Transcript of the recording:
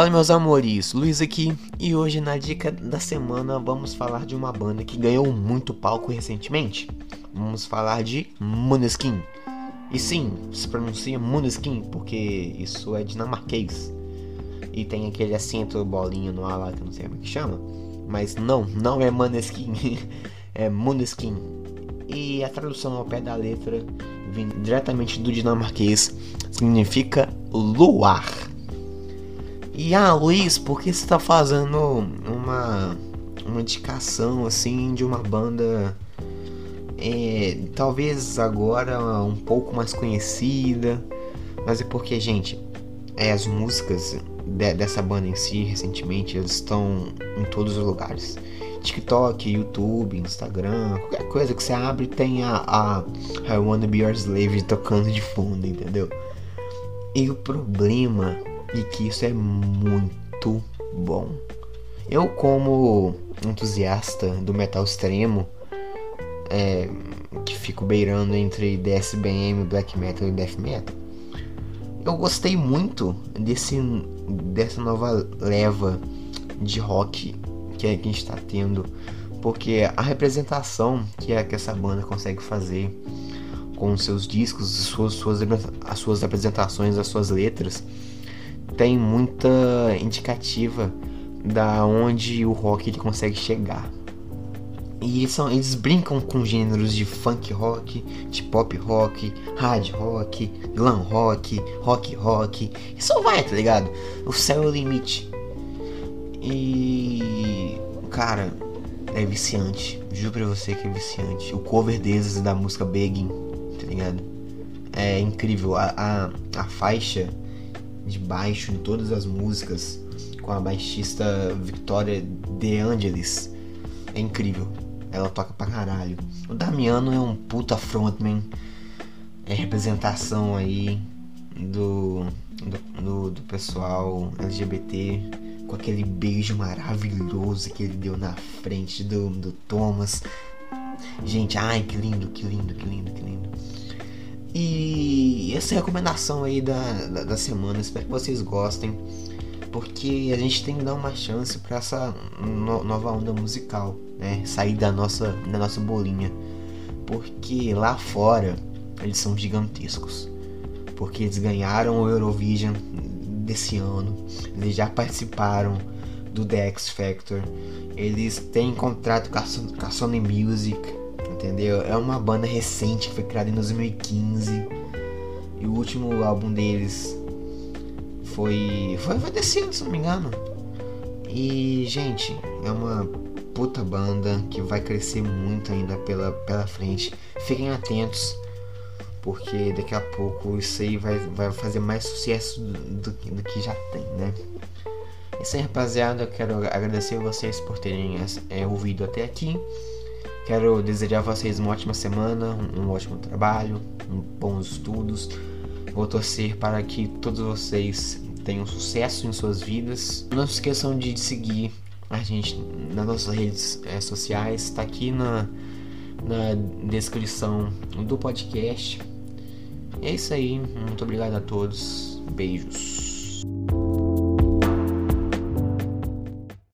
Fala meus amores, Luiz aqui e hoje na dica da semana vamos falar de uma banda que ganhou muito palco recentemente. Vamos falar de Måneskin. E sim, se pronuncia Måneskin porque isso é dinamarquês. E tem aquele acento bolinha no ar lá que eu não sei como é que chama. Mas não, não é Måneskin, é Måneskin. E a tradução ao pé da letra, vindo diretamente do dinamarquês, significa luar. E ah, Luiz, por que você tá fazendo uma, uma indicação assim de uma banda é, talvez agora um pouco mais conhecida? Mas é porque, gente, é, as músicas de, dessa banda em si, recentemente, elas estão em todos os lugares. TikTok, YouTube, Instagram, qualquer coisa que você abre tem a, a I Wanna Be Your Slave tocando de fundo, entendeu? E o problema e que isso é muito bom. Eu, como entusiasta do metal extremo, é, que fico beirando entre DSBM, black metal e death metal, eu gostei muito desse, dessa nova leva de rock que a gente está tendo, porque a representação que, é, que essa banda consegue fazer com seus discos, suas, suas, as suas apresentações, as suas letras, tem muita indicativa da onde o rock ele consegue chegar. E são, eles brincam com gêneros de funk rock, de pop rock, hard rock, glam rock, rock rock. E só vai, tá ligado? O céu é o limite. E. Cara, é viciante. Juro pra você que é viciante. O cover deles da música Begging, tá ligado? É incrível. A, a, a faixa de baixo em todas as músicas com a baixista Victoria De Angelis. É incrível. Ela toca pra caralho. O Damiano é um puta frontman. É representação aí do, do, do, do pessoal LGBT com aquele beijo maravilhoso que ele deu na frente do, do Thomas. Gente, ai que lindo, que lindo, que lindo, que lindo. E essa é recomendação aí da, da, da, semana, espero que vocês gostem, porque a gente tem que dar uma chance para essa no, nova onda musical, né? Sair da nossa, da nossa bolinha, porque lá fora eles são gigantescos, porque eles ganharam o Eurovision desse ano, eles já participaram do The X Factor, eles têm contrato com a Sony Music entendeu? É uma banda recente que foi criada em 2015 e o último álbum deles foi foi, foi desse ano, se não me engano. E gente, é uma puta banda que vai crescer muito ainda pela, pela frente. Fiquem atentos, porque daqui a pouco isso aí vai, vai fazer mais sucesso do, do, do que já tem, né? Isso aí, rapaziada. Eu quero agradecer vocês por terem é, ouvido até aqui. Quero desejar a vocês uma ótima semana, um ótimo trabalho, bons estudos. Vou torcer para que todos vocês tenham sucesso em suas vidas. Não se esqueçam de seguir a gente nas nossas redes é, sociais, está aqui na, na descrição do podcast. É isso aí, muito obrigado a todos, beijos.